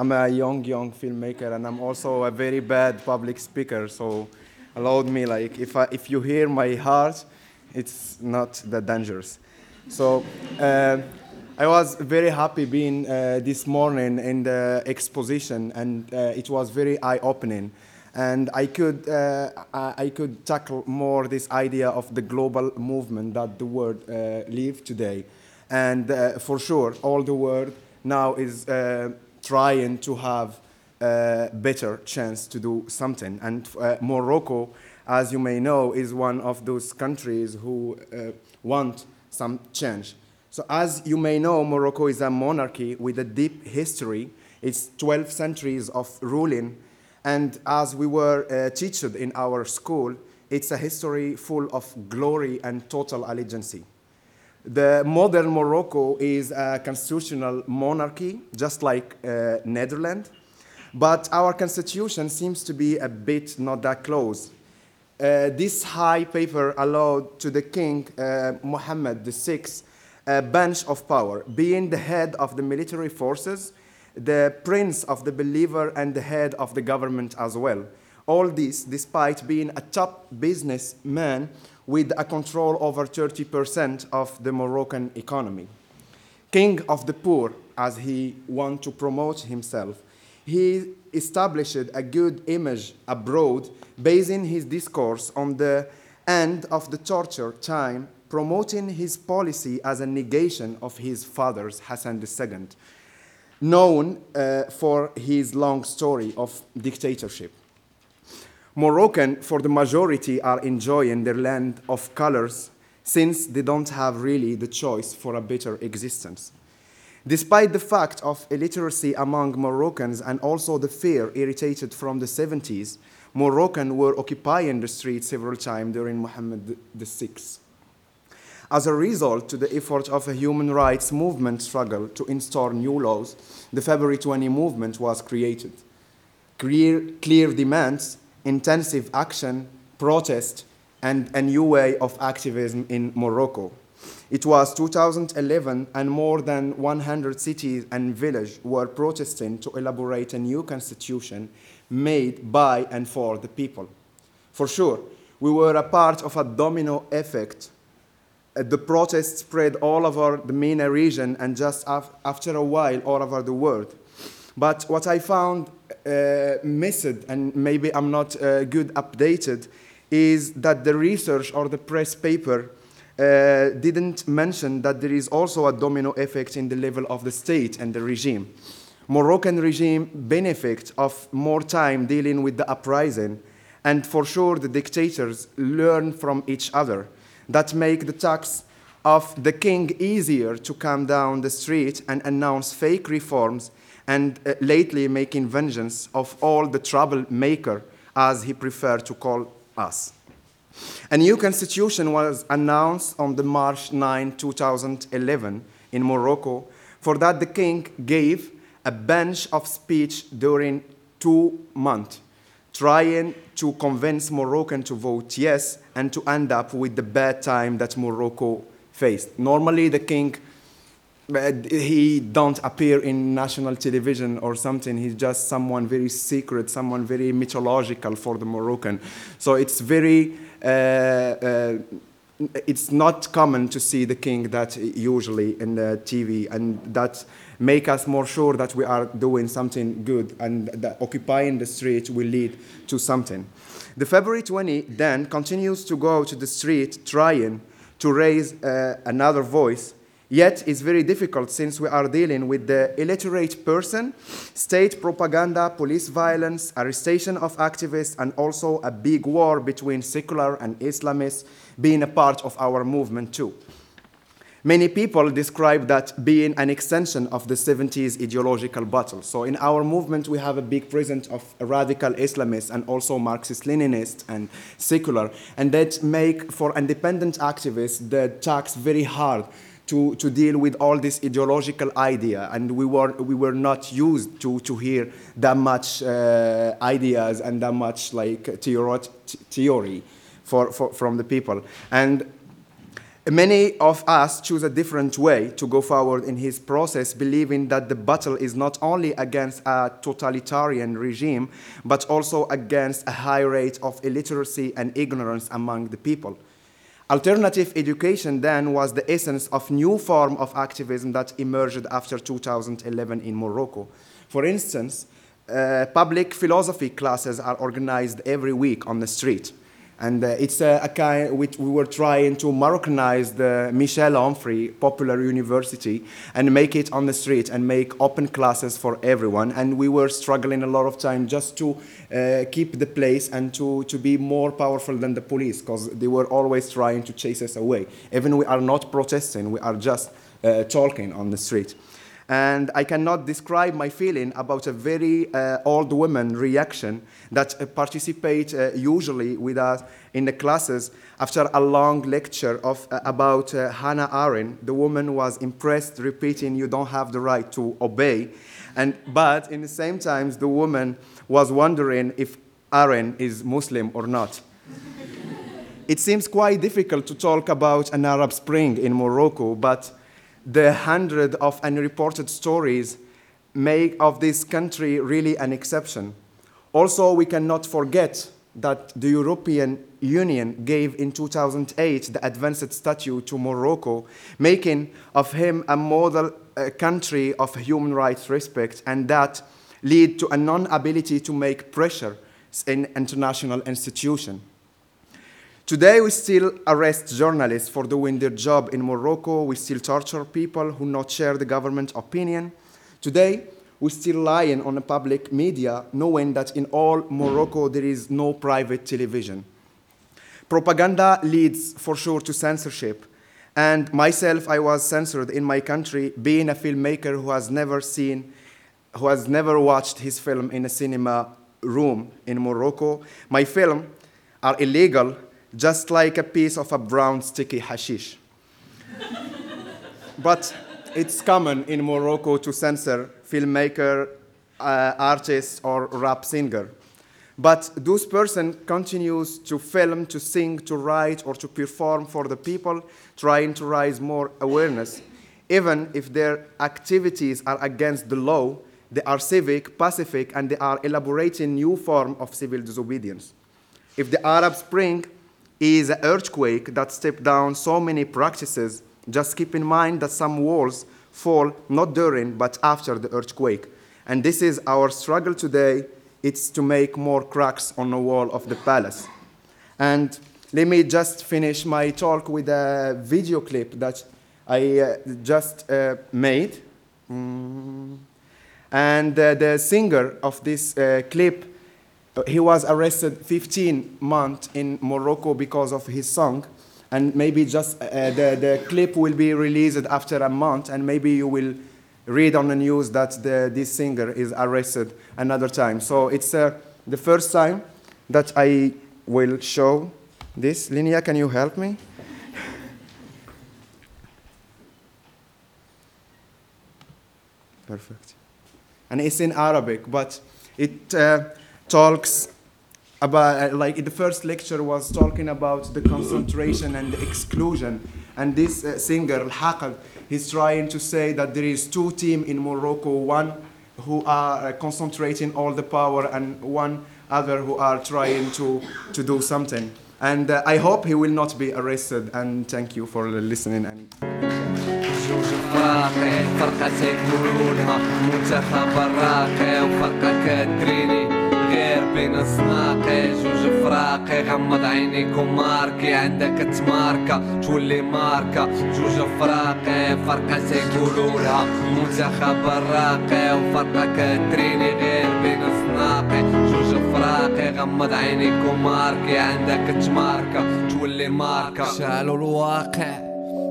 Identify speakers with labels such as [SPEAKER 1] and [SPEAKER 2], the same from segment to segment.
[SPEAKER 1] I'm a young, young filmmaker, and I'm also a very bad public speaker. So, allowed me like if I, if you hear my heart, it's not that dangerous. So, uh, I was very happy being uh, this morning in the exposition, and uh, it was very eye-opening. And I could, uh, I I could tackle more this idea of the global movement that the world uh, live today. And uh, for sure, all the world now is uh, trying to have a better chance to do something. And uh, Morocco, as you may know, is one of those countries who uh, want some change. So as you may know, Morocco is a monarchy with a deep history. It's 12 centuries of ruling. And as we were uh, taught in our school, it's a history full of glory and total allegiance. The modern Morocco is a constitutional monarchy, just like uh, Netherlands. But our constitution seems to be a bit not that close. Uh, this high paper allowed to the king, uh, Mohammed VI, a bench of power, being the head of the military forces, the prince of the believer, and the head of the government as well. All this despite being a top businessman with a control over 30% of the Moroccan economy. King of the poor, as he wanted to promote himself, he established a good image abroad, basing his discourse on the end of the torture time, promoting his policy as a negation of his father's Hassan II, known uh, for his long story of dictatorship. Moroccan, for the majority, are enjoying their land of colors since they don't have really the choice for a better existence. Despite the fact of illiteracy among Moroccans and also the fear irritated from the 70s, Moroccans were occupying the streets several times during Mohammed VI. As a result to the effort of a human rights movement struggle to install new laws, the February 20 movement was created. Clear, clear demands, intensive action, protest, and a new way of activism in Morocco. It was 2011, and more than 100 cities and villages were protesting to elaborate a new constitution made by and for the people. For sure, we were a part of a domino effect. Uh, The protests spread all over the MENA region and just af- after a while all over the world. But what I found uh, missed, and maybe I'm not uh, good updated, is that the research or the press paper uh, didn't mention that there is also a domino effect in the level of the state and the regime. Moroccan regime benefit of more time dealing with the uprising, and for sure the dictators learn from each other. That make the tax of the king easier to come down the street and announce fake reforms and uh, lately making vengeance of all the troublemaker, as he preferred to call us. A new constitution was announced on the March 9, 2011 in Morocco. For that, the king gave a bunch of speech during two months, trying to convince Moroccan to vote yes and to end up with the bad time that Morocco faced. Normally, the king he don't appear in national television or something. He's just someone very secret, someone very mythological for the Moroccan. So it's very, uh, uh, it's not common to see the king that usually in the TV, and that make us more sure that we are doing something good, and that occupying the street will lead to something. The February 20 then continues to go to the street trying to raise uh, another voice Yet it's very difficult since we are dealing with the illiterate person, state propaganda, police violence, arrestation of activists, and also a big war between secular and Islamists being a part of our movement too. Many people describe that being an extension of the 70s ideological battle. So in our movement, we have a big presence of radical Islamists and also Marxist-Leninists and secular, and that make for independent activists the task very hard to, to deal with all this ideological idea and we were, we were not used to, to hear that much uh, ideas and that much like theory for, for, from the people and Many of us choose a different way to go forward in his process, believing that the battle is not only against a totalitarian regime, but also against a high rate of illiteracy and ignorance among the people. Alternative education then was the essence of new form of activism that emerged after 2011 in Morocco. For instance, uh, public philosophy classes are organized every week on the street. And uh, it's a, a kind, we, we were trying to Moroccanize the Michel Onfray Popular University and make it on the street and make open classes for everyone. And we were struggling a lot of time just to uh, keep the place and to, to be more powerful than the police because they were always trying to chase us away. Even we are not protesting, we are just uh, talking on the street and I cannot describe my feeling about a very uh, old woman reaction that uh, participate uh, usually with us in the classes after a long lecture of, uh, about uh, Hannah Arendt. The woman was impressed, repeating, "You don't have the right to obey," and but in the same time, the woman was wondering if Arendt is Muslim or not. it seems quite difficult to talk about an Arab Spring in Morocco, but the hundred of unreported stories make of this country really an exception. Also, we cannot forget that the European Union gave in 2008 the advanced statue to Morocco, making of him a model uh, country of human rights respect, and that lead to a non-ability to make pressure in international institutions. Today, we still arrest journalists for doing their job in Morocco. We still torture people who not share the government opinion. Today, we still lying on the public media, knowing that in all Morocco there is no private television. Propaganda leads for sure to censorship. And myself, I was censored in my country, being a filmmaker who has never seen, who has never watched his film in a cinema room in Morocco. My film are illegal just like a piece of a brown sticky hashish. but it's common in Morocco to censor filmmaker, uh, artist, or rap singer. But those person continues to film, to sing, to write, or to perform for the people, trying to raise more awareness. Even if their activities are against the law, they are civic, pacific, and they are elaborating new form of civil disobedience. If the Arab Spring is an earthquake that stepped down so many practices. Just keep in mind that some walls fall not during but after the earthquake. And this is our struggle today. It's to make more cracks on the wall of the palace. And let me just finish my talk with a video clip that I uh, just uh, made. Mm. And uh, the singer of this uh, clip he was arrested 15 months in Morocco because of his song. And maybe just uh, the, the clip will be released after a month, and maybe you will read on the news that the, this singer is arrested another time. So it's uh, the first time that I will show this. Linia, can you help me? Perfect. And it's in Arabic, but it. Uh, talks about, uh, like the first lecture was talking about the concentration and the exclusion. And this uh, singer, Al-Haqed, he's trying to say that there is two teams in Morocco, one who are uh, concentrating all the power and one other who are trying to, to do something. And uh, I hope he will not be arrested. And thank you for listening. And
[SPEAKER 2] الصناقي جوج فراقي؟ غمض عينيك وماركي عندك تماركة. تولي ماركة؟ جوج فراقي؟ فرقة سيقولوا لها منتخب الراقي وفرقة كتريني غير بين الصناقي جوج فراقي؟ غمض عينيك وماركي عندك تماركة. تولي ماركة؟ شالوا الواقع.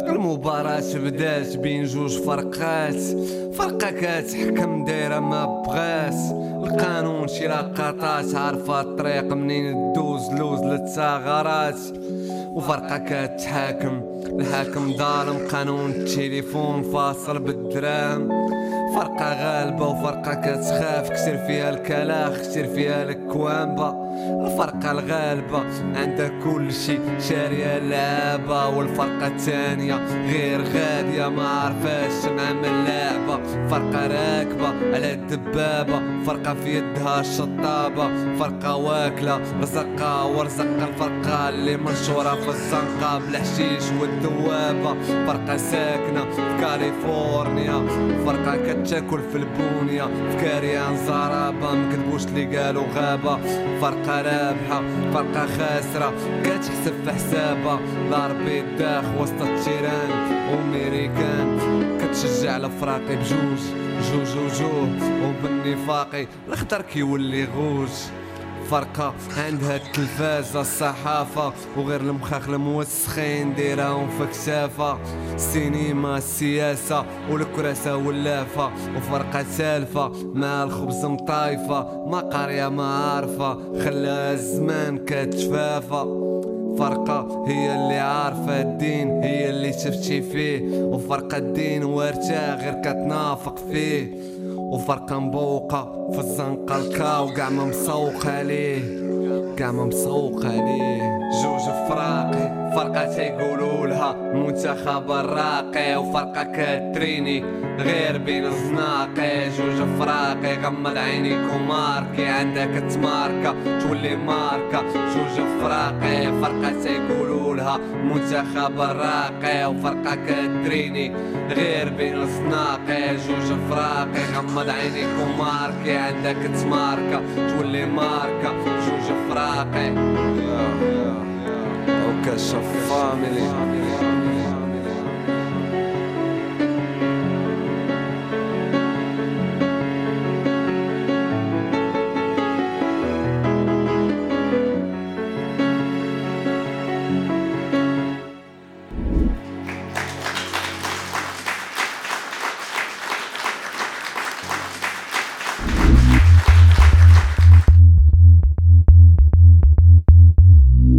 [SPEAKER 2] المباراة بدات بين جوج فرقات. فرقة كتحكم دايرة ما بغاس القانون شي لقطات عارفة الطريق منين دوز لوز للثغرات. وفرقة كتحاكم الحاكم ظالم قانون التليفون فاصل بالدراهم. فرقة غالبة وفرقة كتخاف. كسر فيها الكلاخ كسر فيها الكوامبة. الفرقة الغالبة عندها كل شي شارية لعبة والفرقة التانية غير غادية ما عرفاش نعمل لعبة فرقة راكبة على الدبابة. فرقة في يدها الشطابة. فرقة واكلة رزقها ورزق الفرقة اللي منشورة في الزنقة بالحشيش والدوابة. فرقة ساكنة في كاليفورنيا. فرقة كتاكل في البونية في كاريان زرابة مكتبوش اللي قالوا غابة. فرقة رابحة فرقة خاسرة كتحسب في حسابها. لا ربي داخ وسط التيران وميريكان كتشجع الفراقي بجوج جوج وجوه وبالنفاقي الأخضر كيولي غوج. فرقة عندها التلفازة الصحافة وغير المخاخ الموسخين ديرهم في كشافة السينما السياسة والكراسة واللافة. وفرقة سالفة مع الخبز مطايفة. ما قارية ما عارفة خلاها الزمان كتشفافة فرقة هي اللي عارفة الدين هي اللي شفتي فيه. وفرقة الدين وارتاح غير كتنافق فيه. وفرقة مبوقة في الزنقة الكاو قاع ما مسوق عليه قاع ما مسوق عليه جوج فراقي فرقة تيقولوا لها المنتخب الراقي وفرقة كتريني غير بين الزناقي جوج فراقي غمض عينيك وماركي عندك تماركة تولي ماركة. جوج فراقي فرقة تيقولوا لها المنتخب الراقي وفرقة كتريني. غير بين الزناقي جوج فراقي غمض عينيك وماركي عندك تماركة. تولي ماركة جوج فراقي اوكا شوف فاميلي